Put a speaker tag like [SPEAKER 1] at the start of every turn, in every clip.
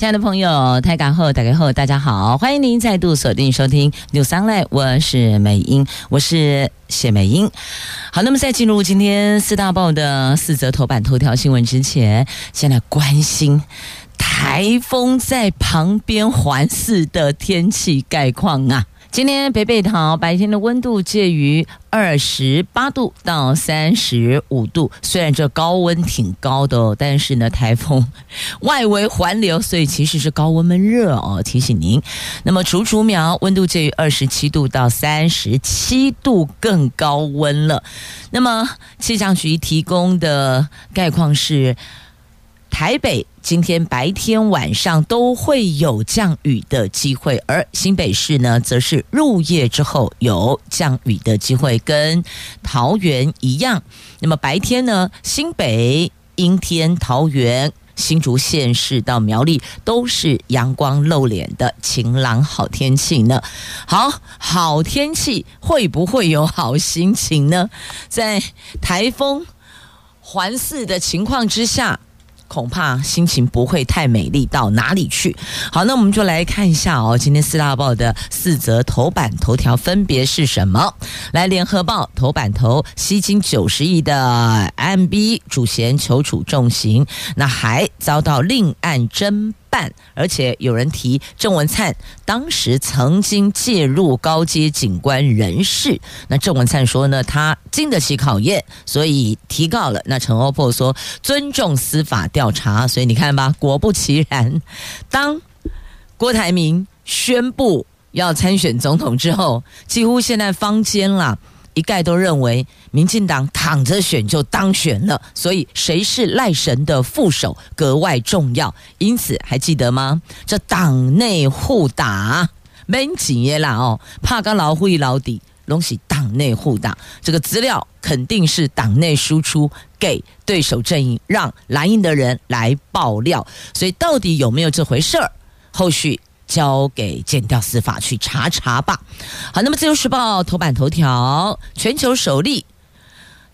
[SPEAKER 1] 亲爱的朋友，台港后打开后，大家好，欢迎您再度锁定收听 New Sunlight，我是美英，我是谢美英。好，那么在进入今天四大报的四则头版头条新闻之前，先来关心台风在旁边环视的天气概况啊。今天北北桃白天的温度介于二十八度到三十五度，虽然这高温挺高的哦，但是呢，台风外围环流，所以其实是高温闷热哦。提醒您，那么竹竹苗温度介于二十七度到三十七度，更高温了。那么气象局提供的概况是。台北今天白天晚上都会有降雨的机会，而新北市呢，则是入夜之后有降雨的机会，跟桃园一样。那么白天呢，新北阴天，桃园、新竹县市到苗栗都是阳光露脸的晴朗好天气呢。好，好天气会不会有好心情呢？在台风环伺的情况之下。恐怕心情不会太美丽到哪里去。好，那我们就来看一下哦，今天四大报的四则头版头条分别是什么？来，联合报头版头，吸金九十亿的 MB 主嫌求处重刑，那还遭到另案侦办，而且有人提郑文灿当时曾经介入高阶警官人事。那郑文灿说呢，他经得起考验，所以提告了。那陈欧珀说尊重司法调查，所以你看吧，果不其然，当郭台铭宣布要参选总统之后，几乎现在坊间啦。一概都认为民进党躺着选就当选了，所以谁是赖神的副手格外重要。因此还记得吗？这党内互打没几页啦哦，怕个老虎一老底，拢是党内互打。这个资料肯定是党内输出给对手阵营，让蓝营的人来爆料。所以到底有没有这回事儿？后续。交给检调司法去查查吧。好，那么《自由时报》头版头条：全球首例。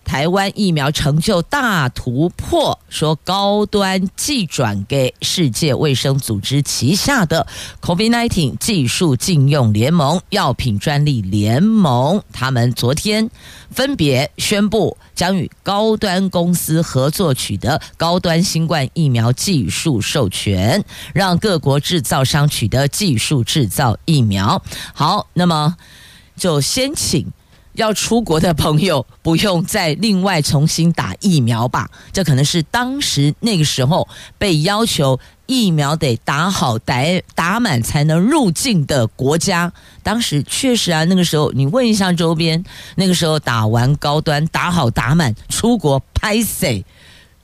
[SPEAKER 1] 台湾疫苗成就大突破，说高端寄转给世界卫生组织旗下的 COVID-19 技术禁用联盟、药品专利联盟，他们昨天分别宣布将与高端公司合作，取得高端新冠疫苗技术授权，让各国制造商取得技术制造疫苗。好，那么就先请。要出国的朋友不用再另外重新打疫苗吧？这可能是当时那个时候被要求疫苗得打好、打打满才能入境的国家。当时确实啊，那个时候你问一下周边，那个时候打完高端、打好、打满出国拍谢，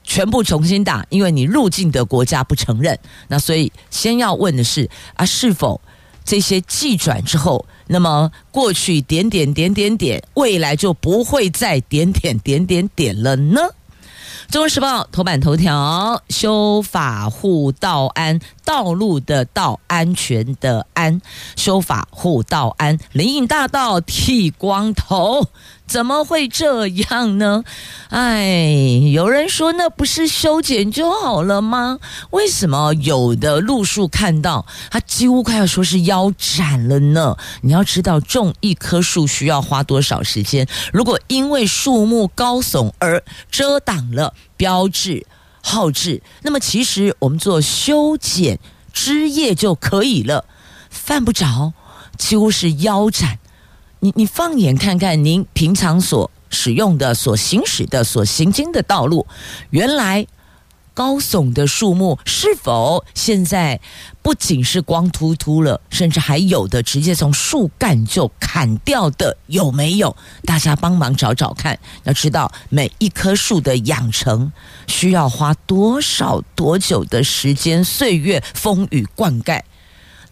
[SPEAKER 1] 全部重新打，因为你入境的国家不承认。那所以先要问的是啊，是否？这些技转之后，那么过去点点点点点，未来就不会再点点点点点了呢？《中国时报》头版头条：修法护道安，道路的道，安全的安，修法护道安，林荫大道剃光头。怎么会这样呢？哎，有人说那不是修剪就好了吗？为什么有的路树看到它几乎快要说是腰斩了呢？你要知道种一棵树需要花多少时间？如果因为树木高耸而遮挡了标志号志，那么其实我们做修剪枝叶就可以了，犯不着几乎是腰斩。你你放眼看看，您平常所使用的、所行驶的、所行经的道路，原来高耸的树木是否现在不仅是光秃秃了，甚至还有的直接从树干就砍掉的，有没有？大家帮忙找找看。要知道每一棵树的养成需要花多少多久的时间、岁月、风雨灌溉。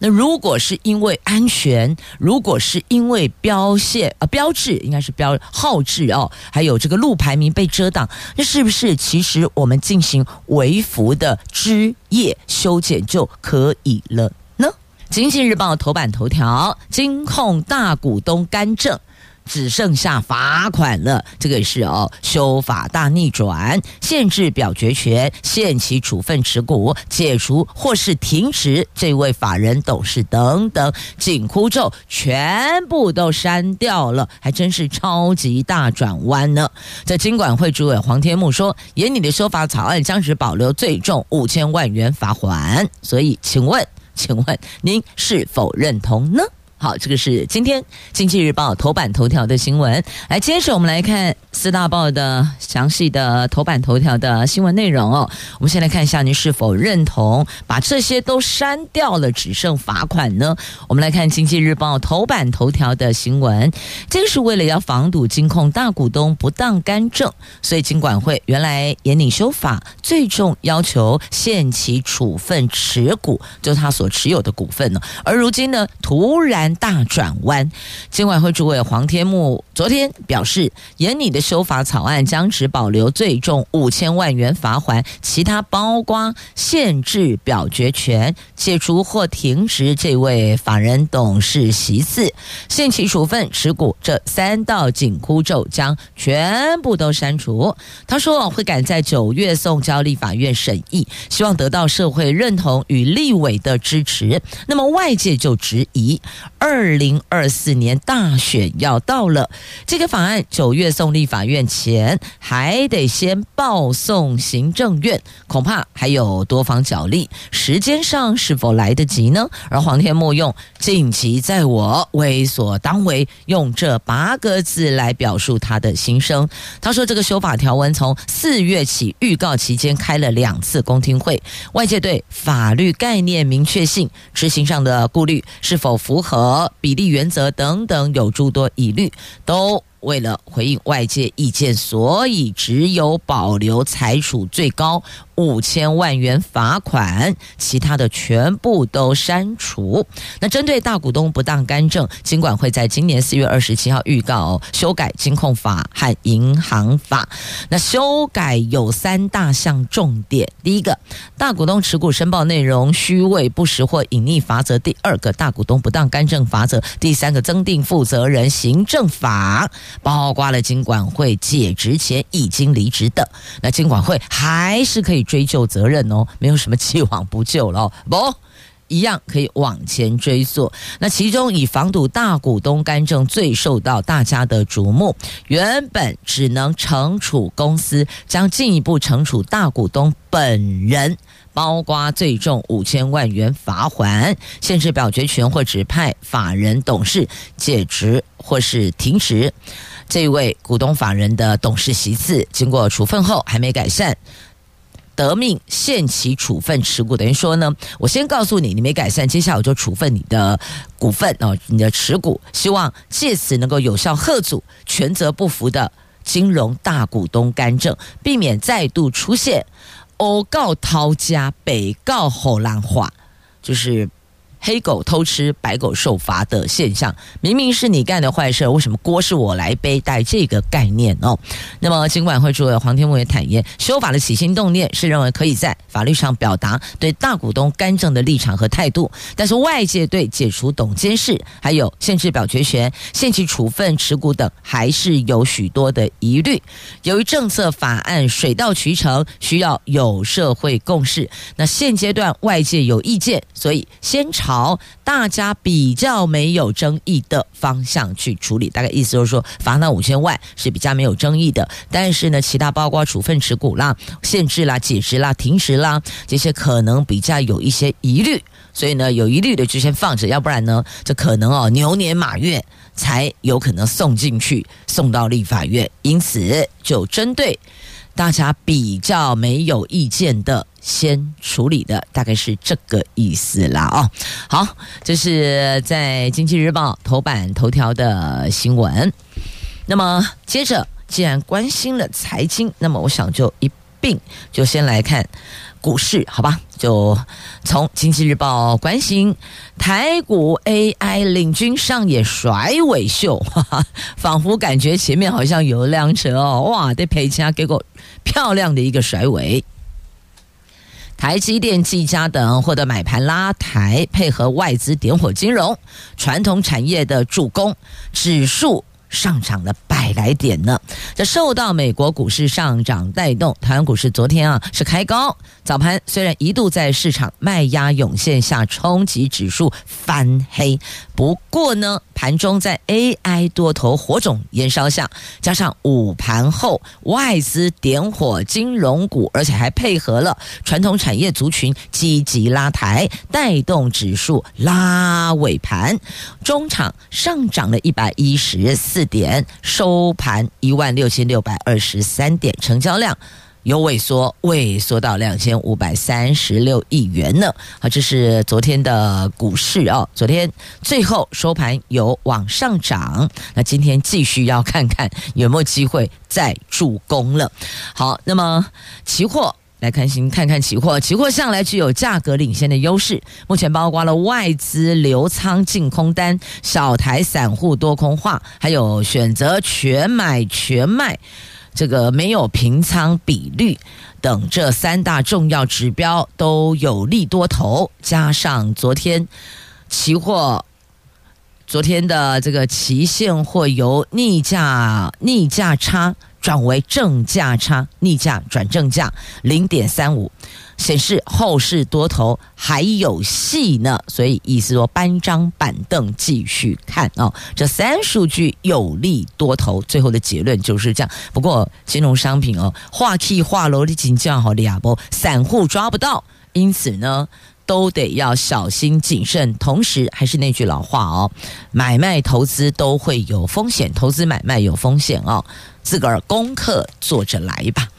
[SPEAKER 1] 那如果是因为安全，如果是因为标线啊、标志，应该是标号志哦，还有这个路牌名被遮挡，那是不是其实我们进行微幅的枝叶修剪就可以了呢？经济日报头版头条：金控大股东干政。只剩下罚款了，这个是哦，修法大逆转，限制表决权，限期处分持股，解除或是停职这位法人董事等等紧箍咒，全部都删掉了，还真是超级大转弯呢。在金管会主委黄天牧说，研拟的修法草案将只保留最重五千万元罚款，所以请问，请问您是否认同呢？好，这个是今天《经济日报》头版头条的新闻。来，接着我们来看四大报的详细的头版头条的新闻内容哦。我们先来看一下，您是否认同把这些都删掉了，只剩罚款呢？我们来看《经济日报》头版头条的新闻。这个是为了要防堵金控大股东不当干政，所以金管会原来严拟修法，最重要求限期处分持股，就是他所持有的股份呢。而如今呢，突然。大转弯，金管会主委黄天牧昨天表示，严拟的修法草案将只保留最重五千万元罚锾，其他包括限制表决权、解除或停职这位法人董事席次、限期处分持股这三道紧箍咒将全部都删除。他说会赶在九月送交立法院审议，希望得到社会认同与立委的支持。那么外界就质疑。二零二四年大选要到了，这个法案九月送立法院前，还得先报送行政院，恐怕还有多方角力，时间上是否来得及呢？而黄天牧用“尽其在我，为所当为”用这八个字来表述他的心声。他说：“这个修法条文从四月起预告期间开了两次公听会，外界对法律概念明确性、执行上的顾虑是否符合。”和比例原则等等有诸多疑虑，都为了回应外界意见，所以只有保留才属最高。五千万元罚款，其他的全部都删除。那针对大股东不当干政，金管会在今年四月二十七号预告修改金控法和银行法。那修改有三大项重点：第一个，大股东持股申报内容虚伪不实或隐匿罚则；第二个，大股东不当干政罚则；第三个，增订负责人行政法，包括了金管会解职前已经离职的，那金管会还是可以。追究责任哦，没有什么既往不咎了哦，不，一样可以往前追溯。那其中以防堵大股东干政最受到大家的瞩目，原本只能惩处公司，将进一步惩处大股东本人，包括最重五千万元罚款，限制表决权或指派法人董事解职或是停职。这位股东法人的董事席次经过处分后还没改善。得命限期处分持股，等于说呢，我先告诉你，你没改善，接下来我就处分你的股份哦，你的持股，希望借此能够有效贺阻权责不符的金融大股东干政，避免再度出现欧告涛家北告后浪化，就是。黑狗偷吃，白狗受罚的现象，明明是你干的坏事，为什么锅是我来背？带这个概念哦。那么，金管会主委黄天牧也坦言，修法的起心动念是认为可以在法律上表达对大股东干政的立场和态度，但是外界对解除董监事、还有限制表决权、限期处分持股等，还是有许多的疑虑。由于政策法案水到渠成，需要有社会共识，那现阶段外界有意见，所以先朝。好，大家比较没有争议的方向去处理，大概意思就是说，罚那五千万是比较没有争议的。但是呢，其他包括处分持股啦、限制啦、解职啦、停职啦，这些可能比较有一些疑虑，所以呢，有疑虑的就先放着，要不然呢，这可能哦牛年马月才有可能送进去，送到立法院。因此，就针对大家比较没有意见的。先处理的大概是这个意思啦哦，好，这是在《经济日报》头版头条的新闻。那么接着，既然关心了财经，那么我想就一并，就先来看股市，好吧？就从经济日报关心台股 AI 领军上演甩尾秀，哈哈，仿佛感觉前面好像有辆车哦，哇，得赔钱，给个漂亮的一个甩尾。台积电、技嘉等获得买盘拉抬，配合外资点火金融、传统产业的助攻，指数上涨了百来点呢。这受到美国股市上涨带动，台湾股市昨天啊是开高。早盘虽然一度在市场卖压涌现下冲击指数翻黑，不过呢，盘中在 AI 多头火种燃烧下，加上午盘后外资点火金融股，而且还配合了传统产业族群积极拉抬，带动指数拉尾盘，中场上涨了一百一十四点，收盘一万六千六百二十三点，成交量。有萎缩，萎缩到两千五百三十六亿元呢。好，这是昨天的股市哦。昨天最后收盘有往上涨，那今天继续要看看有没有机会再助攻了。好，那么期货来看行，看看期货，期货向来具有价格领先的优势。目前包括了外资留仓净空单、小台散户多空化，还有选择全买全卖。这个没有平仓比率等这三大重要指标都有利多头，加上昨天期货，昨天的这个期现货由逆价逆价差转为正价差，逆价转正价零点三五。显示后市多头还有戏呢，所以意思说搬张板凳继续看哦。这三数据有利多头，最后的结论就是这样。不过金融商品哦，话题话楼的景象好厉害不？散户抓不到，因此呢都得要小心谨慎。同时还是那句老话哦，买卖投资都会有风险，投资买卖有风险哦。自个儿功课做着来吧。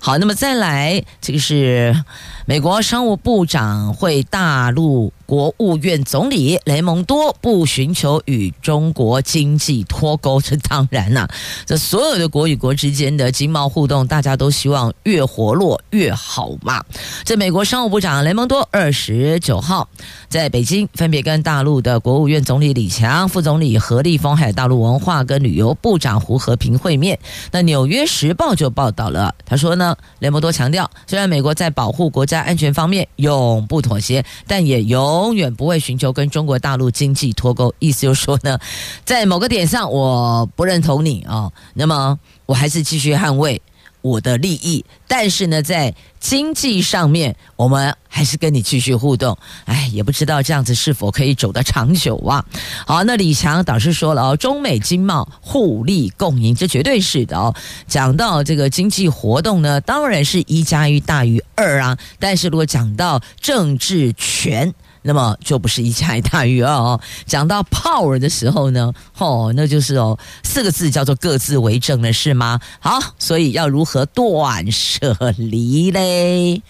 [SPEAKER 1] 好，那么再来，这个是美国商务部长会大陆。国务院总理雷蒙多不寻求与中国经济脱钩，这当然呐、啊，这所有的国与国之间的经贸互动，大家都希望越活络越好嘛。这美国商务部长雷蒙多二十九号在北京分别跟大陆的国务院总理李强、副总理何立峰，还有大陆文化跟旅游部长胡和平会面。那《纽约时报》就报道了，他说呢，雷蒙多强调，虽然美国在保护国家安全方面永不妥协，但也。永远不会寻求跟中国大陆经济脱钩，意思就是说呢，在某个点上我不认同你啊，那么我还是继续捍卫我的利益，但是呢，在经济上面，我们还是跟你继续互动。哎，也不知道这样子是否可以走得长久啊？好，那李强导师说了哦，中美经贸互利共赢，这绝对是的哦。讲到这个经济活动呢，当然是一加一大于二啊，但是如果讲到政治权，那么就不是一加一大于二哦。讲到 power 的时候呢，哦，那就是哦，四个字叫做各自为政了，是吗？好，所以要如何断舍离嘞？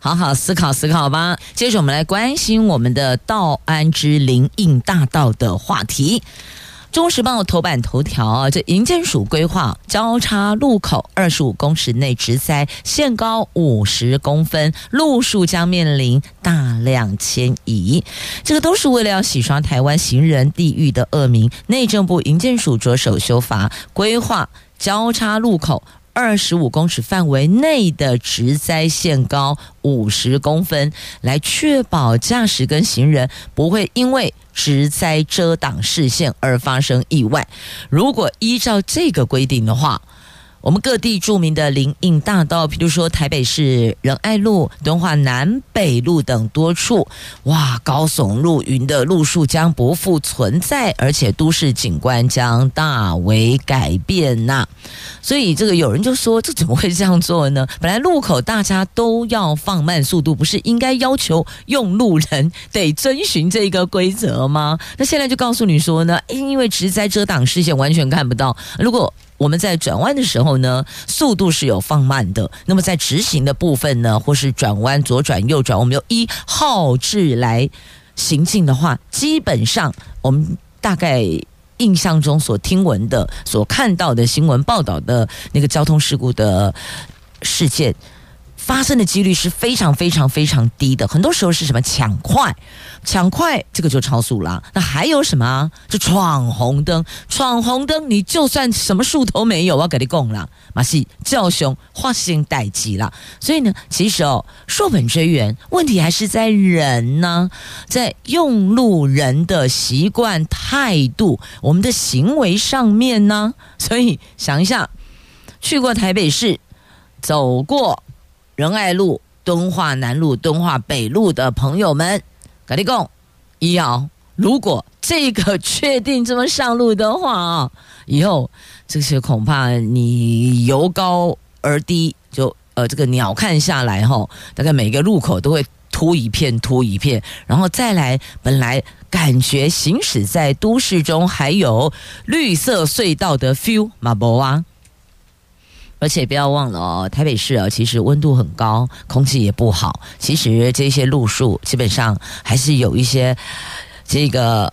[SPEAKER 1] 好好思考思考吧。接着我们来关心我们的道安之灵应大道的话题。《中时报》头版头条啊，这银建署规划交叉路口二十五公尺内植栽，限高五十公分，路树将面临大量迁移。这个都是为了要洗刷台湾行人地域的恶名。内政部银建署着手修法，规划交叉路口。二十五公尺范围内的植栽限高五十公分，来确保驾驶跟行人不会因为植栽遮挡视线而发生意外。如果依照这个规定的话，我们各地著名的林荫大道，譬如说台北市仁爱路、敦化南北路等多处，哇，高耸入云的路树将不复存在，而且都市景观将大为改变呐。所以，这个有人就说，这怎么会这样做呢？本来路口大家都要放慢速度，不是应该要求用路人得遵循这个规则吗？那现在就告诉你说呢，因为植栽遮挡视线，完全看不到。如果我们在转弯的时候呢，速度是有放慢的。那么在直行的部分呢，或是转弯左转右转，我们用一号志来行进的话，基本上我们大概印象中所听闻的、所看到的新闻报道的那个交通事故的事件，发生的几率是非常非常非常低的。很多时候是什么抢快，抢快这个就超速啦。那还有什么？就闯红灯，闯红灯，你就算什么树都没有，我要给你供了，马戏叫熊化心待机了。所以呢，其实哦，溯本追源，问题还是在人呢，在用路人的习惯态度，我们的行为上面呢。所以想一下，去过台北市，走过仁爱路、敦化南路、敦化北路的朋友们，跟你讲，一号，如果这个确定这么上路的话啊，以后这些恐怕你由高而低，就呃这个鸟瞰下来哈，大概每个路口都会秃一片秃一片，然后再来，本来感觉行驶在都市中还有绿色隧道的 feel 嘛不啊？而且不要忘了哦，台北市啊，其实温度很高，空气也不好。其实这些路数基本上还是有一些这个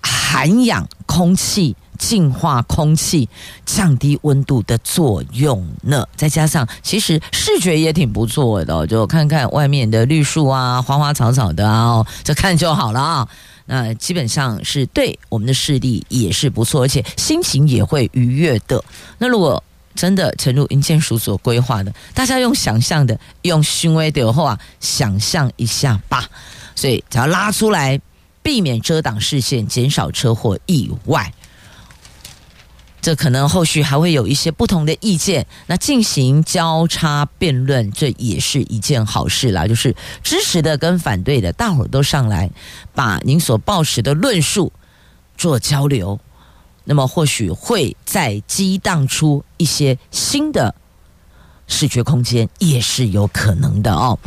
[SPEAKER 1] 涵养空气、净化空气、降低温度的作用呢。再加上，其实视觉也挺不错的，就看看外面的绿树啊、花花草草的啊，就看就好了啊。那基本上是对我们的视力也是不错，而且心情也会愉悦的。那如果真的，诚如银建署所规划的，大家用想象的，用行为的话，想象一下吧。所以，只要拉出来，避免遮挡视线，减少车祸意外。这可能后续还会有一些不同的意见，那进行交叉辩论，这也是一件好事啦。就是支持的跟反对的，大伙儿都上来，把您所抱持的论述做交流。那么或许会再激荡出一些新的视觉空间，也是有可能的哦。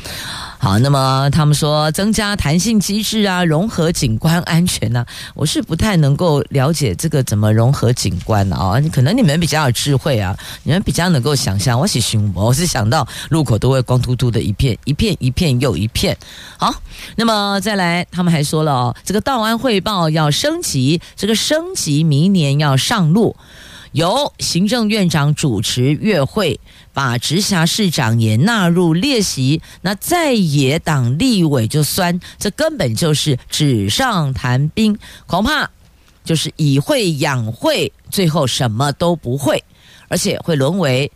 [SPEAKER 1] 好，那么他们说增加弹性机制啊，融合景观安全呢、我是不太能够了解这个怎么融合景观啊、哦。可能你们比较有智慧啊，你们比较能够想象。我是熊，我是想到路口都会光秃秃的一片，一片一片又一片。好，那么再来，他们还说了哦，这个道安汇报要升级，这个升级明年要上路。由行政院长主持月会，把直辖市长也纳入列席。那在野党立委就酸，这根本就是纸上谈兵，恐怕就是以会养会，最后什么都不会，而且会沦为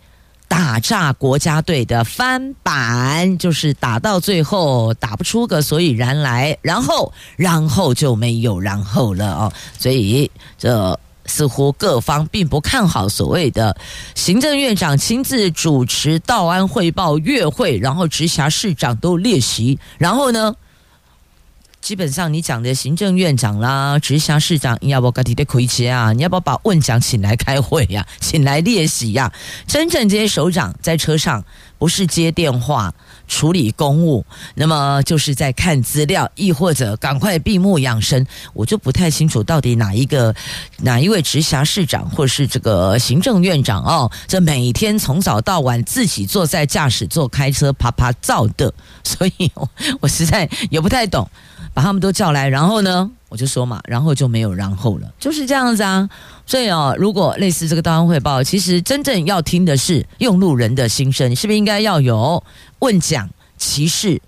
[SPEAKER 1] 打诈国家队的翻版，就是打到最后打不出个所以然来，然后然后就没有然后了哦。所以这。似乎各方并不看好所谓的行政院长亲自主持道安汇报月会，然后直辖市长都列席，然后呢，基本上你讲的行政院长啦、直辖市长，你要不要提的亏欠啊？你要不要把问讲请来开会呀、请来列席呀、真正这些首长在车上不是接电话。处理公务，那么就是在看资料，亦或者赶快闭目养神。我就不太清楚到底哪一个哪一位直辖市长或是这个行政院长哦，这每天从早到晚自己坐在驾驶座开车啪啪造的，所以我，我实在也不太懂。把他们都叫来，然后呢，我就说嘛，然后就没有然后了，就是这样子啊。所以哦，如果类似这个道安汇报，其实真正要听的是用路人的心声，是不是应该要有？问讲、歧视，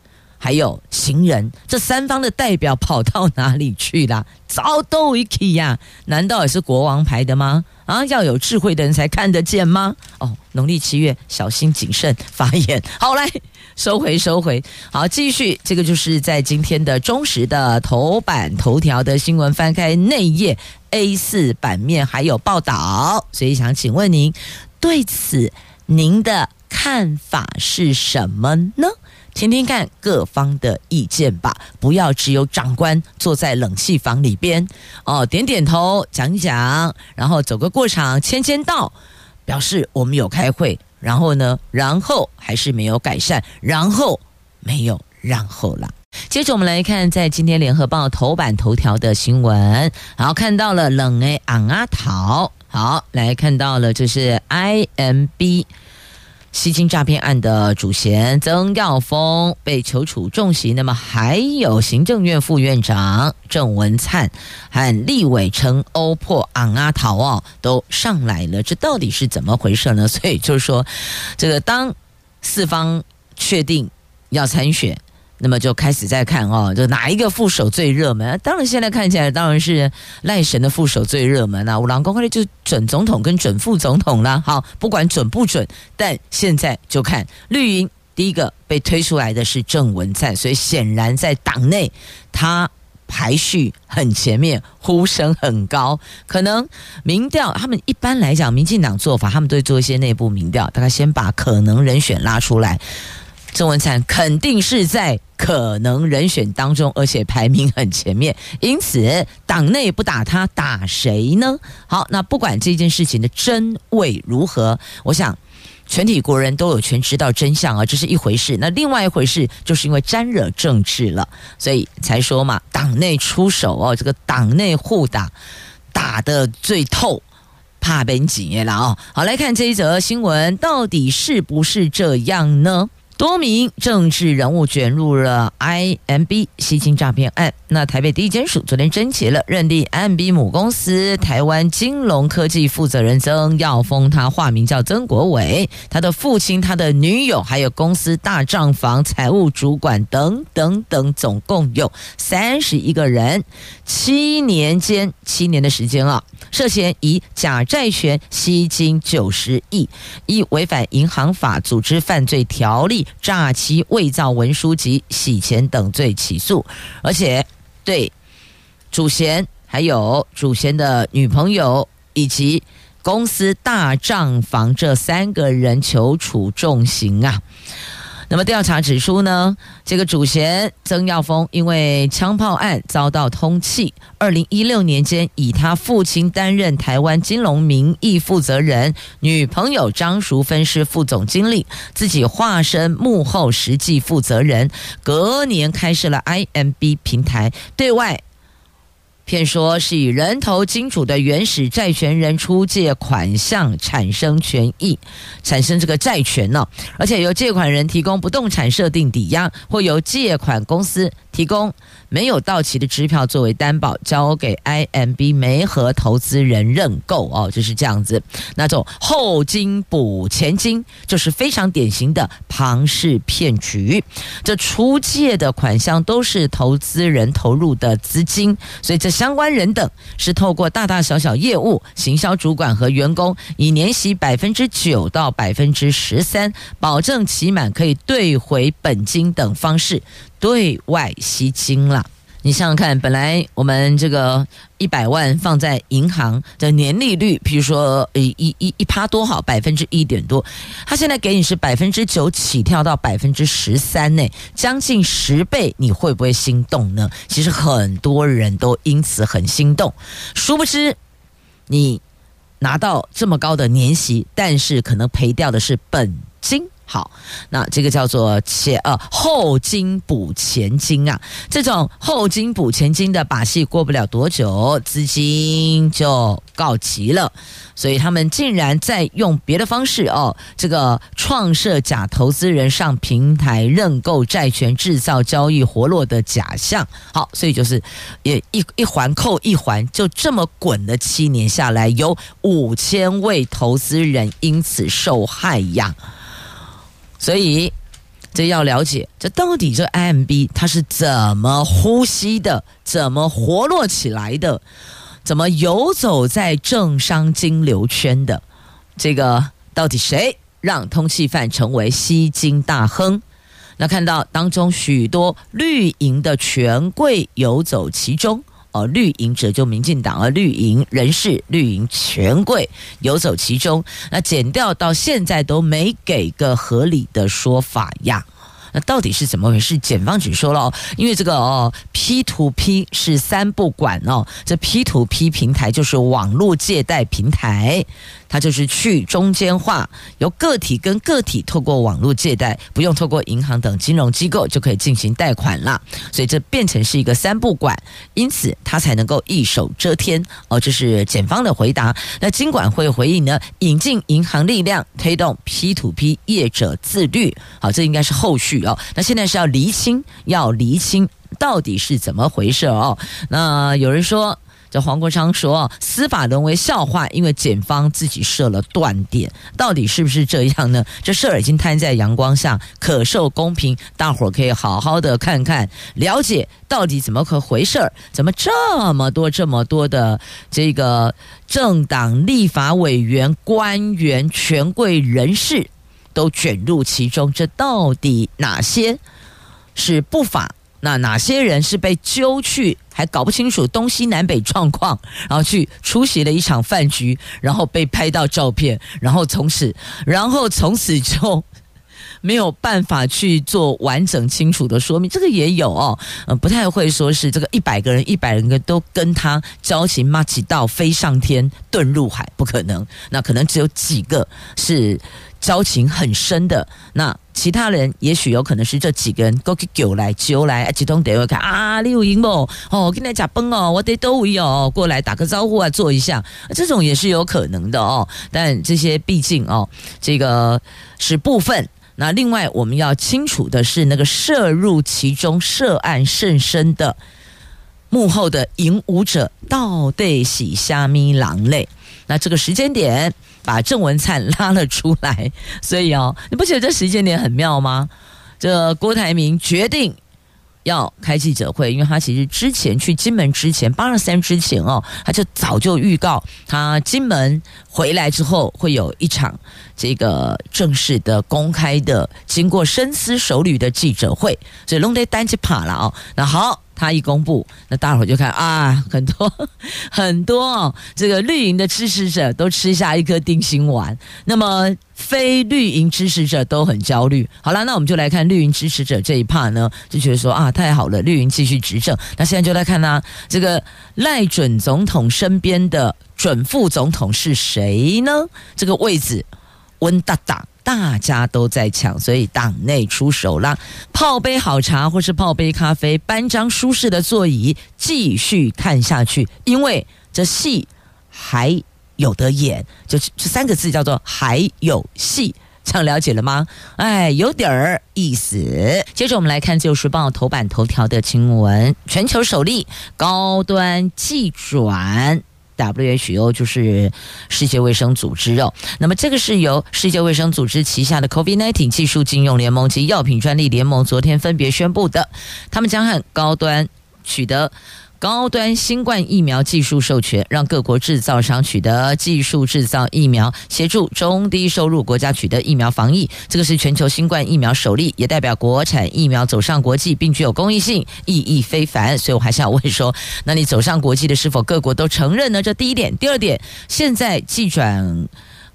[SPEAKER 1] 还有行人，这三方的代表跑到哪里去了？早都一起呀？难道也是国王牌的吗？啊，要有智慧的人才看得见吗？哦，农历七月，小心谨慎发言。好，来收回，收回。好，继续。这个就是在今天的中时的头版头条的新闻，翻开内页 A 四版面还有报道，所以想请问您对此您的。看法是什么呢？听听看各方的意见吧，不要只有长官坐在冷气房里边哦，点点头，讲一讲，然后走个过场，签签到，表示我们有开会。然后呢，然后还是没有改善，然后没有然后了。接着我们来看，在今天联合报头版头条的新闻，然后看到了冷诶昂阿桃，好，来看到了就是 IMB。吸金诈骗案的主嫌曾耀峰被求处重刑，那么还有行政院副院长郑文灿和立委陈欧破昂阿桃哦都上来了，这到底是怎么回事呢？所以就是说，这个当四方确定要参选。那么就开始在看哦，就哪一个副手最热门？当然，现在看起来当然是赖神的副手最热门啊。五郎公开的就准总统跟准副总统了。好，不管准不准，但现在就看绿营第一个被推出来的是郑文灿，所以显然在党内他排序很前面，呼声很高。可能民调，他们一般来讲，民进党做法，他们都会做一些内部民调，大概先把可能人选拉出来。郑文灿肯定是在可能人选当中，而且排名很前面，因此党内不打他，打谁呢？好，那不管这件事情的真伪如何，我想全体国人都有权知道真相啊，这是一回事。那另外一回事，就是因为沾惹政治了，所以才说嘛，党内出手哦，这个党内互打打得最透，怕被挤了哦。好，来看这一则新闻，到底是不是这样呢？多名政治人物卷入了 IMB 吸金诈骗案。那台北地检署昨天侦结了，认定 IMB 母公司台湾金融科技负责人曾耀峰，他化名叫曾国伟，他的父亲、他的女友，还有公司大账房财务主管等等等，总共有三十一个人，七年间，七年的时间啊，涉嫌以假债权吸金九十亿，一违反银行法、组织犯罪条例。诈欺、伪造文书及洗钱等罪起诉，而且对主嫌还有主嫌的女朋友以及公司大账房这三个人求处重刑啊。那么调查指出呢，这个主嫌曾耀峰因为枪炮案遭到通缉，二零一六年间以他父亲担任台湾金龙名义负责人，女朋友张淑芬是副总经理，自己化身幕后实际负责人，隔年开设了 IMB 平台，对外。骗说是以人头金主的原始债权人出借款项产生权益，产生这个债权呢，而且由借款人提供不动产设定抵押，或由借款公司提供没有到期的支票作为担保，交给 IMB 媒合投资人认购哦，就是这样子。那种后金补前金，就是非常典型的庞氏骗局。这出借的款项都是投资人投入的资金，所以这相关人等是透过大大小小业务、行销主管和员工，以年息百分之九到百分之十三，保证期满可以兑回本金等方式。对外吸金了，你想想看，本来我们这个一百万放在银行的年利率，比如说一一一一趴多好，百分之一点多，他现在给你是百分之九起跳到百分之十三呢，将近十倍，你会不会心动呢？其实很多人都因此很心动，殊不知你拿到这么高的年息，但是可能赔掉的是本金。好，那这个叫做前呃后金补前金啊，这种后金补前金的把戏过不了多久，资金就告急了，所以他们竟然在用别的方式哦，这个创设假投资人上平台认购债权，制造交易活络的假象。好，所以就是也一一环扣一环，就这么滚了七年下来，有五千位投资人因此受害呀。所以，这要了解，这到底这 IMB 它是怎么呼吸的，怎么活络起来的，怎么游走在政商金流圈的？这个到底谁让通气犯成为吸金大亨？那看到当中许多绿营的权贵游走其中。哦，绿营者就民进党，而绿营人士、绿营权贵游走其中，那减掉到现在都没给个合理的说法呀。那到底是怎么回事？检方只说了哦，因为这个哦，P to P 是三不管哦，这 P to P 平台就是网络借贷平台。它就是去中间化，由个体跟个体透过网络借贷，不用透过银行等金融机构就可以进行贷款了。所以这变成是一个三不管，因此它才能够一手遮天。哦，这是检方的回答。那金管会回应呢？引进银行力量，推动 P to P 业者自律。好，这应该是后续哦。那现在是要厘清，要厘清到底是怎么回事哦。那有人说。这黄国昌说，司法沦为笑话，因为检方自己设了断点，到底是不是这样呢？这事儿已经摊在阳光下，可受公平，大伙儿可以好好的看看，了解到底怎么个回事儿，怎么这么多这么多的这个政党、立法委员、官员、权贵人士都卷入其中，这到底哪些是不法？那哪些人是被揪去，还搞不清楚东西南北状况，然后去出席了一场饭局，然后被拍到照片，然后从此，然后从此就 没有办法去做完整清楚的说明。这个也有哦，呃，不太会说是这个一百个人，一百人个都跟他交情麻吉到飞上天，遁入海，不可能。那可能只有几个是。交情很深的，那其他人也许有可能是这几个人过去叫来揪来，啊，集中点位看啊，你有赢不？哦，跟你讲崩哦，我得都有哦，过来打个招呼啊，坐一下，这种也是有可能的哦。但这些毕竟哦，这个是部分。那另外我们要清楚的是，那个涉入其中涉案甚深的幕后的引舞者到底喜虾米狼类？那这个时间点。把郑文灿拉了出来，所以哦，你不觉得这时间点很妙吗？这郭台铭决定要开记者会，因为他其实之前去金门之前，八二三之前哦，他就早就预告，他金门回来之后会有一场这个正式的、公开的、经过深思熟虑的记者会，所以龙得单去跑了哦。那好。他一公布，那大伙就看啊，很多 很多，这个绿营的支持者都吃下一颗定心丸，那么非绿营支持者都很焦虑。好了，那我们就来看绿营支持者这一派呢，就觉得说啊，太好了，绿营继续执政。那现在就来看啊，这个赖准总统身边的准副总统是谁呢？这个位置温大大。大家都在抢，所以党内出手啦，泡杯好茶或是泡杯咖啡，搬张舒适的座椅，继续看下去。因为这戏还有得演，就这三个字叫做“还有戏”，这样了解了吗？哎，有点儿意思。接着我们来看《自由时报》头版头条的新闻：全球首例高端技转。WHO 就是世界卫生组织哦，那么这个是由世界卫生组织旗下的 COVID-19 技术禁用联盟及药品专利联盟昨天分别宣布的，他们将很高端取得。高端新冠疫苗技术授权，让各国制造商取得技术制造疫苗，协助中低收入国家取得疫苗防疫。这个是全球新冠疫苗首例，也代表国产疫苗走上国际，并具有公益性，意义非凡。所以我还想问说，那你走上国际的是否各国都承认呢？这第一点，第二点，现在既转。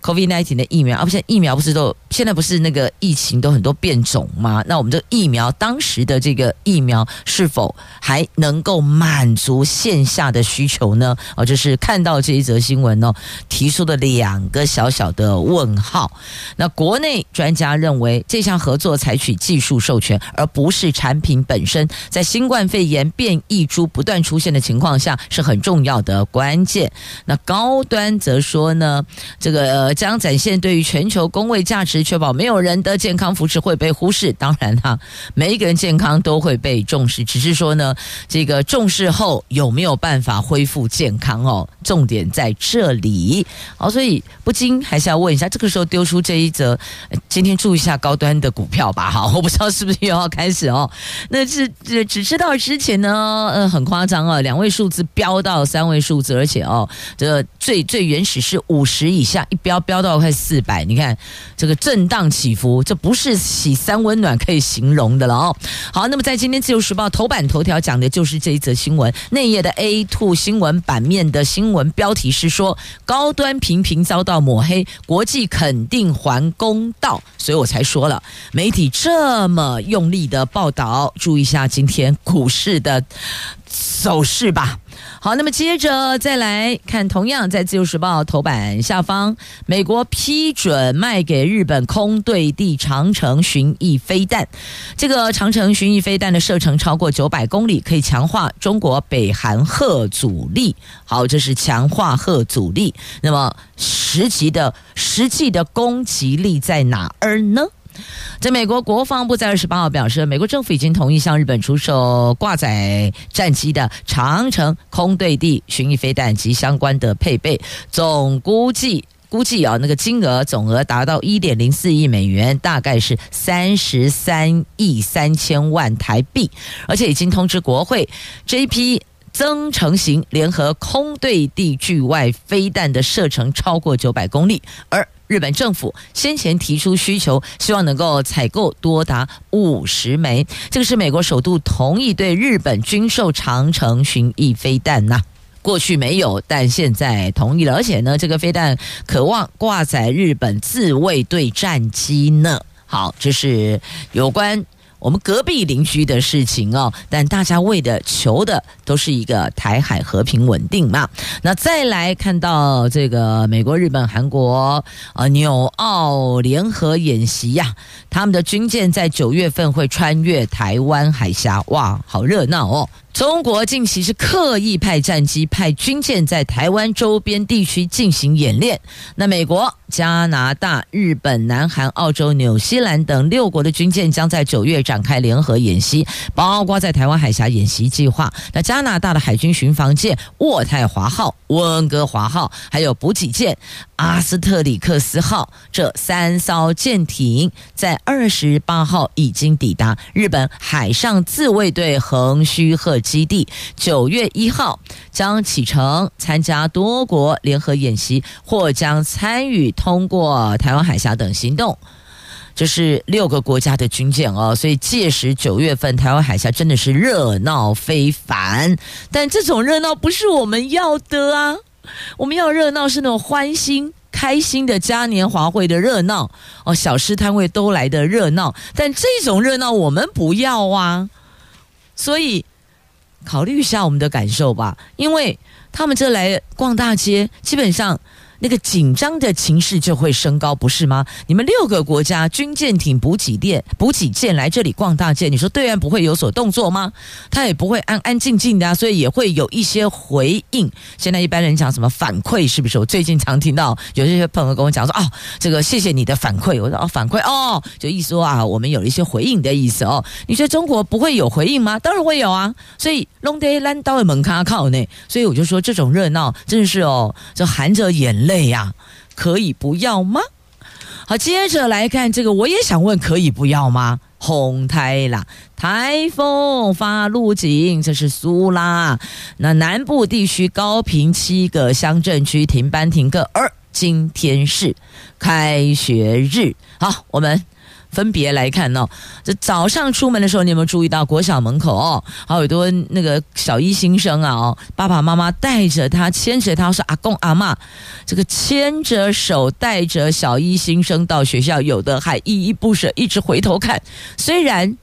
[SPEAKER 1] COVID-19 的疫苗，啊，不是疫苗，不是都现在不是那个疫情都很多变种吗？那我们这疫苗当时的这个疫苗是否还能够满足线下的需求呢？哦，就是看到这一则新闻哦，提出的两个小小的问号。那国内专家认为，这项合作采取技术授权，而不是产品本身，在新冠肺炎变异株不断出现的情况下，是很重要的关键。那高端则说呢，这个。将展现对于全球公卫价值，确保没有人的健康福祉会被忽视。当然哈，每一个人健康都会被重视，只是说呢，这个重视后有没有办法恢复健康哦？重点在这里。好，所以不禁还是要问一下，这个时候丢出这一则，今天注意一下高端的股票吧。好，我不知道是不是又要开始哦。那是只只知道之前呢，呃，很夸张啊，两位数字飙到三位数字，而且哦，这最最原始是五十以下，一飙飙。飙到快四百，你看这个震荡起伏，这不是喜三温暖可以形容的了哦。好，那么在今天自由时报头版头条讲的就是这一则新闻，内页的 A Two 新闻版面的新闻标题是说高端频频遭到抹黑，国际肯定还公道，所以我才说了，媒体这么用力的报道，注意一下今天股市的走势吧。好，那么接着再来看，同样在《自由时报》头版下方，美国批准卖给日本空对地长城巡弋飞弹。这个长城巡弋飞弹的射程超过九百公里，可以强化中国北韩核阻力。好，这是强化核阻力。那么实际的实际的攻击力在哪儿呢？在美国国防部在二十八号表示，美国政府已经同意向日本出售挂载战机的长城空对地巡弋飞弹及相关的配备，总估计。估计啊，那个金额总额达到一点零四亿美元，大概是三十三亿三千万台币，而且已经通知国会，这一批增程型联合空对地距外飞弹的射程超过九百公里，而日本政府先前提出需求，希望能够采购多达五十枚，这个是美国首度同意对日本军售长城巡弋飞弹呐、过去没有，但现在同意了，而且呢，这个飞弹渴望挂载日本自卫队战机呢。好，这是有关我们隔壁邻居的事情哦。但大家为的求的都是一个台海和平稳定嘛。那再来看到这个美国、日本、韩国啊纽澳联合演习呀、他们的军舰在九月份会穿越台湾海峡，哇，好热闹哦。中国近期是刻意派战机、派军舰在台湾周边地区进行演练。那美国、加拿大、日本、南韩、澳洲、纽西兰等六国的军舰将在九月展开联合演习，包括在台湾海峡演习计划。那加拿大的海军巡防舰“渥太华号”、“温哥华号”还有补给舰“阿斯特里克斯号”这三艘舰艇，在二十八号已经抵达日本海上自卫队横须贺基地，九月一号将启程参加多国联合演习，或将参与通过台湾海峡等行动。这是六个国家的军舰哦，所以届时九月份台湾海峡真的是热闹非凡。但这种热闹不是我们要的啊，我们要热闹是那种欢欣开心的嘉年华会的热闹哦，小吃摊位都来的热闹。但这种热闹我们不要啊，所以。考虑一下我们的感受吧，因为他们这来逛大街，基本上。那个紧张的情势就会升高，不是吗？你们六个国家军舰艇、补给舰、补给舰来这里逛大街，你说对岸不会有所动作吗？他也不会安安静静的啊，所以也会有一些回应。现在一般人讲什么反馈，是不是？我最近常听到有这些朋友跟我讲说，哦，这个谢谢你的反馈。我说哦，反馈哦，就意思说啊，我们有一些回应的意思哦。你觉得中国不会有回应吗？当然会有啊。所以龙德兰刀的门卡靠呢，所以我就说这种热闹真的是哦，就含着眼泪。对呀，可以不要吗？好，接着来看这个，我也想问，可以不要吗？红台啦，台风发路径，这是苏拉。那南部地区高屏七个乡镇区停班停课，而今天是开学日。好，我们。分别来看哦，这早上出门的时候，你有没有注意到国小门口哦，好有多那个小一新生啊哦，爸爸妈妈带着他，牵着他是阿公阿妈，这个牵着手带着小一新生到学校，有的还依依不舍，一直回头看，虽然。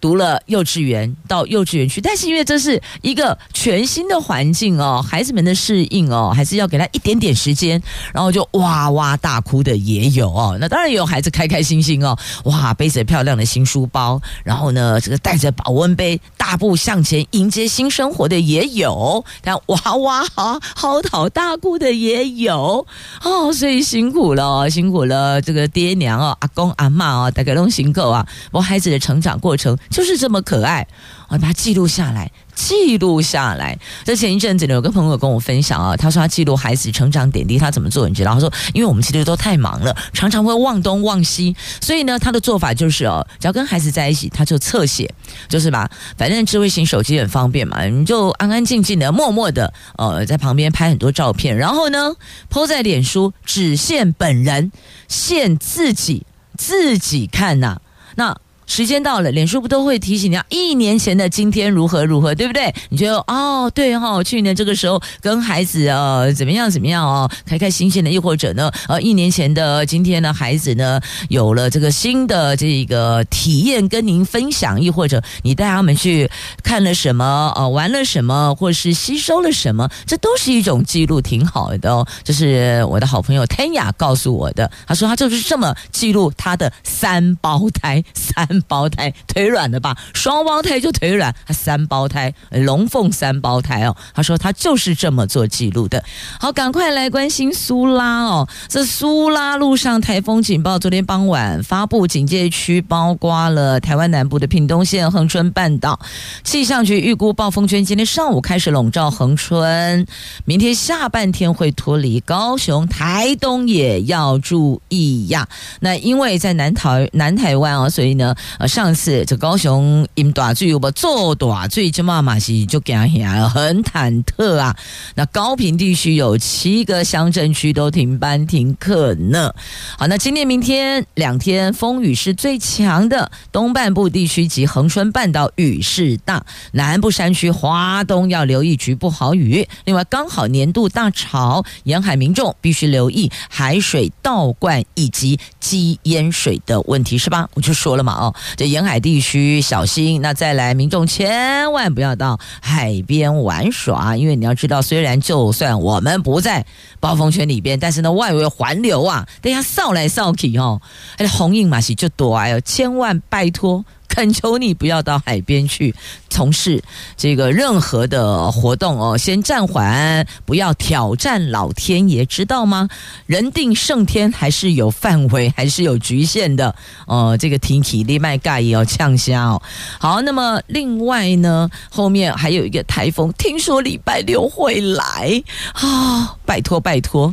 [SPEAKER 1] 读了幼稚园到幼稚园去，但是因为这是一个全新的环境哦，孩子们的适应哦，还是要给他一点点时间，然后就哇哇大哭的也有哦。那当然也有孩子开开心心哦，哇背着漂亮的新书包，然后呢这个带着保温杯大步向前迎接新生活的也有，但哇哇嚎嚎啕大哭的也有哦，所以辛苦了，辛苦了这个爹娘哦，阿公阿嬷哦，大家都辛苦啊，我孩子的成长过程。就是这么可爱，我把它记录下来，记录下来。这前一阵子呢，有个朋友跟我分享啊，他说他记录孩子成长点滴，他怎么做？你知道？他说，因为我们其实都太忙了，常常会忘东忘西，所以呢，他的做法就是哦，只要跟孩子在一起，他就侧写，就是吧，反正智慧型手机很方便嘛，你就安安静静的、默默的，呃，在旁边拍很多照片，然后呢抛在脸书，只限本人，限自己自己看呐、那。时间到了，脸书不都会提醒你啊？一年前的今天如何如何，对不对？你觉得哦，对哈、哦，去年这个时候跟孩子呃怎么样怎么样哦，开开心心的，又或者呢，呃，一年前的今天呢，孩子呢有了这个新的这个体验跟您分享，又或者你带他们去看了什么，呃，玩了什么，或是吸收了什么，这都是一种记录，挺好的哦。这是我的好朋友天雅告诉我的，他说他就是这么记录他的三胞胎三。胞胎，腿软的吧？双胞胎就腿软，他三胞胎，龙凤三胞胎哦。他说他就是这么做记录的。好，赶快来关心苏拉哦。这苏拉路上台风警报，昨天傍晚发布警戒区，包括了台湾南部的屏东县、恒春半岛。气象局预估暴风圈今天上午开始笼罩恒春，明天下半天会脱离高雄、台东，也要注意呀。那因为在南台南台湾啊，所以呢，呃，上次这高雄因大水有不做大水，这妈妈是就惊吓，很忐忑啊。那高屏地区有七个乡镇区都停班停课呢。好，那今天明天两天风雨是最强的，东半部地区及恒春半岛雨势大，南部山区华东要留意局部豪雨。另外，刚好年度大潮，沿海民众必须留意海水倒灌以及积淹水的问题，是吧？我就说了嘛，哦，这沿海地区小心。那再来，民众千万不要到海边玩耍，因为你要知道，虽然就算我们不在暴风圈里边，但是呢，外围环流啊，等下扫来扫去哦，还有红印马戏就多哎呦，千万拜托。恳求你不要到海边去从事这个任何的活动哦，先暂缓，不要挑战老天爷，知道吗？人定胜天还是有范围，还是有局限的哦。这个天气你别介意要呛虾哦。好，那么另外呢，后面还有一个台风，听说礼拜六会来啊、拜托拜托。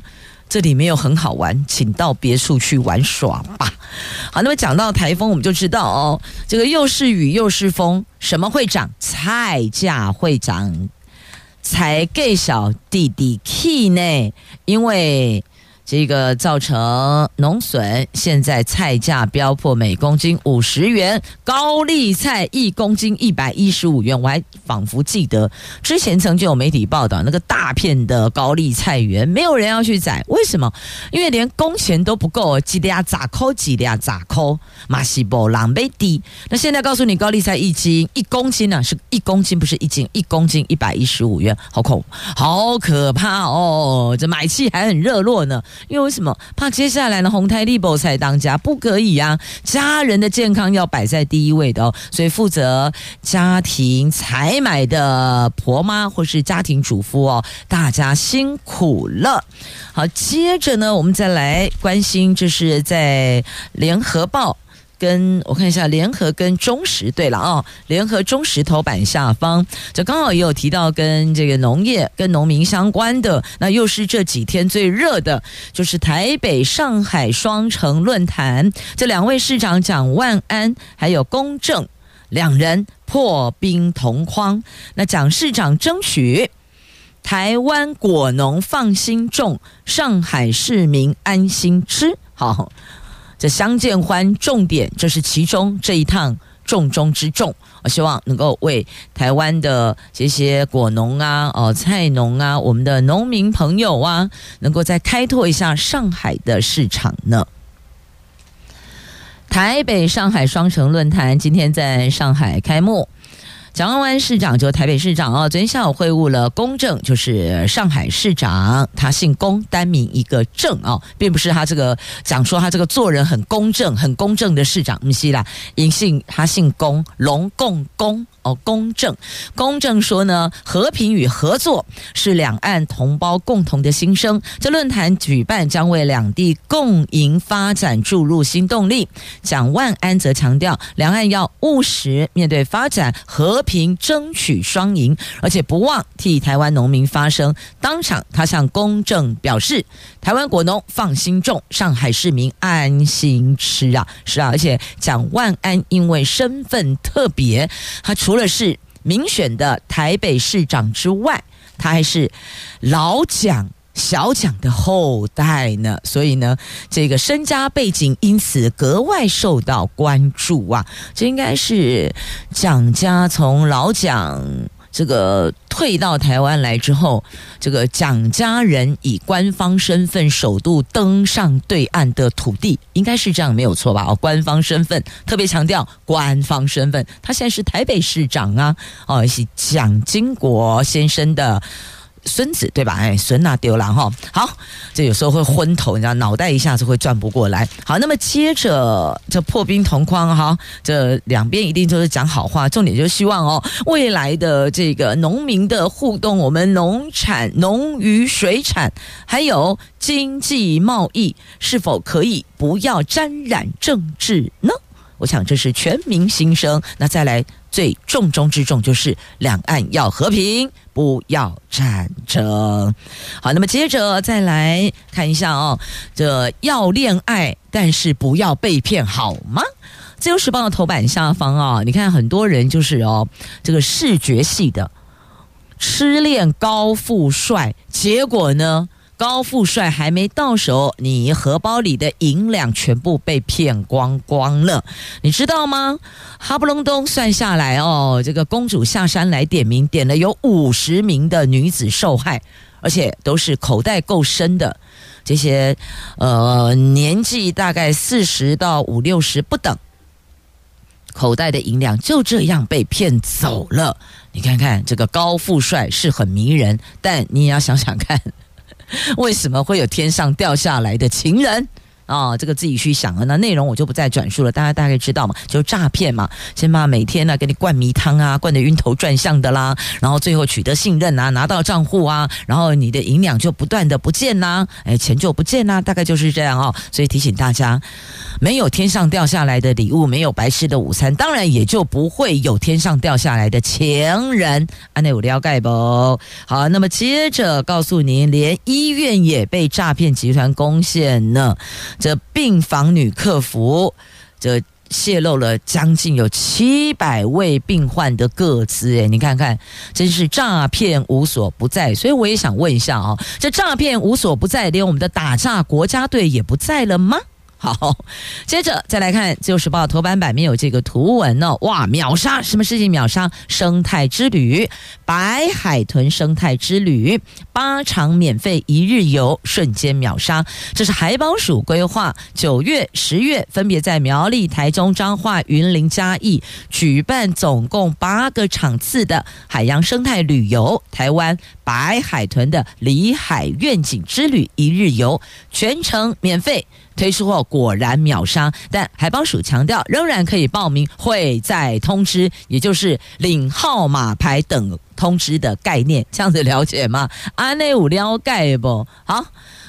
[SPEAKER 1] 这里没有很好玩，请到别处去玩耍吧。好，那么讲到台风，我们就知道哦，这个又是雨又是风，什么会涨？菜价会涨，才给小弟弟气呢，因为。这个造成农损，现在菜价飙破每公斤五十元，高丽菜一公斤一百一十五元。我还仿佛记得之前曾经有媒体报道，那个大片的高丽菜园没有人要去采，为什么？因为连工钱都不够，几两咋抠几两咋抠，马西波狼狈低。那现在告诉你，高丽菜一斤一公斤呢、啊，是一公斤不是一斤，一公斤一百一十五元，好恐，好可怕哦！这买气还很热络呢。因为为什么怕接下来呢红台立博才当家不可以啊？家人的健康要摆在第一位的哦，所以负责家庭采买的婆妈或是家庭主妇哦，大家辛苦了。好，接着呢，我们再来关心，就是在联合报。跟我看一下，联合跟中石，对了啊，联合中石头版下方，这刚好也有提到跟这个农业、跟农民相关的，那又是这几天最热的，就是台北、上海双城论坛，这两位市长蒋万安还有龚正两人破冰同框，那蒋市长争取台湾果农放心种，上海市民安心吃，好。这相见欢，重点就是其中这一趟重中之重。我希望能够为台湾的这些果农啊、哦菜农啊、我们的农民朋友啊，能够再开拓一下上海的市场呢。台北上海双城论坛今天在上海开幕。蒋万安市长就台北市长哦，昨天下午会晤了公正，就是上海市长，他姓龚，单名一个正哦，并不是他这个讲说他这个做人很公正、很公正的市长，不是啦，隐姓他姓龚，龙共公。公正，公正说呢，和平与合作是两岸同胞共同的心声。这论坛举办将为两地共赢发展注入新动力。蒋万安则强调，两岸要务实面对发展，和平争取双赢，而且不忘替台湾农民发声。当场，他向公正表示，台湾果农放心种，上海市民安心吃啊，是啊。而且蒋万安因为身份特别，他除了除了是民选的台北市长之外，他还是老蒋小蒋的后代呢，所以呢，这个身家背景因此格外受到关注啊。这应该是蒋家从老蒋。这个退到台湾来之后，这个蒋家人以官方身份首度登上对岸的土地，应该是这样没有错吧？哦，官方身份特别强调官方身份，他现在是台北市长啊，哦，是蒋经国先生的孙子对吧？哎，孙啊丢了哈。好，这有时候会昏头，你知道，脑袋一下子会转不过来。好，那么接着这破冰同框哈，这两边一定都是讲好话，重点就希望哦，未来的这个农民的互动，我们农产、农渔、水产，还有经济贸易，是否可以不要沾染政治呢？我想这是全民心声。那再来最重中之重，就是两岸要和平，不要战争。好，那么接着再来看一下哦，这要恋爱，但是不要被骗，好吗？自由时报的头版下方啊、你看很多人就是哦，这个视觉系的痴恋高富帅，结果呢？高富帅还没到手，你荷包里的银两全部被骗光光了，你知道吗？哈不隆咚算下来哦，这个公主下山来点名，点了有五十名的女子受害，而且都是口袋够深的，这些呃年纪大概四十到五六十不等，口袋的银两就这样被骗走了。你看看这个高富帅是很迷人，但你也要想想看。为什么会有天上掉下来的情人？啊、这个自己去想啊。那内容我就不再转述了，大家大概知道嘛，就诈骗嘛，先把每天呢给你灌迷汤啊，灌得晕头转向的啦，然后最后取得信任啊，拿到账户啊，然后你的银两就不断的不见呐、啊，哎，钱就不见呐、大概就是这样哦。所以提醒大家，没有天上掉下来的礼物，没有白吃的午餐，当然也就不会有天上掉下来的情人。安内有了解不？好，那么接着告诉您，连医院也被诈骗集团攻陷呢。这病房女客服，这泄露了将近有七百位病患的个资，哎，你看看，真是诈骗无所不在。所以我也想问一下啊，这诈骗无所不在，连我们的打诈国家队也不在了吗？好，接着再来看《自由时报》头版版面有这个图文哦，哇，秒杀！什么事情秒杀？生态之旅，白海豚生态之旅，八场免费一日游，瞬间秒杀。这是海保署规划，九月、十月分别在苗栗、台中、彰化、云林、嘉义举办，总共八个场次的海洋生态旅游，台湾白海豚的里海愿景之旅一日游，全程免费。推出后果然秒杀，但海保署强调仍然可以报名，会再通知，也就是领号码牌等通知的概念，这样子了解吗？阿内五了解不？好，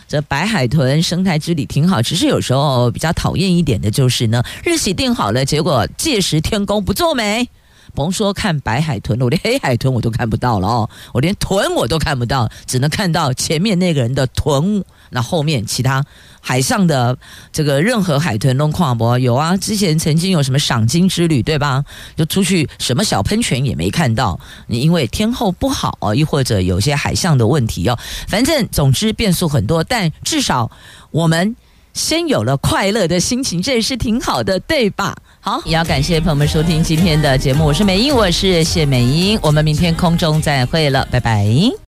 [SPEAKER 1] 这白海豚生态之旅挺好，只是有时候比较讨厌一点的就是呢，日期定好了，结果届时天公不作美。甭说看白海豚了，我连黑海豚我都看不到了哦，我连豚我都看不到，只能看到前面那个人的臀，那后面其他海上的这个任何海豚都跨不到。有啊，之前曾经有什么赏金之旅，对吧？就出去什么小喷泉也没看到，你因为天候不好，又或者有些海象的问题哦。反正总之变数很多，但至少我们先有了快乐的心情，这也是挺好的，对吧？好，也要感谢朋友们收听今天的节目，我是美英，我是谢美英，我们明天空中再会了，拜拜。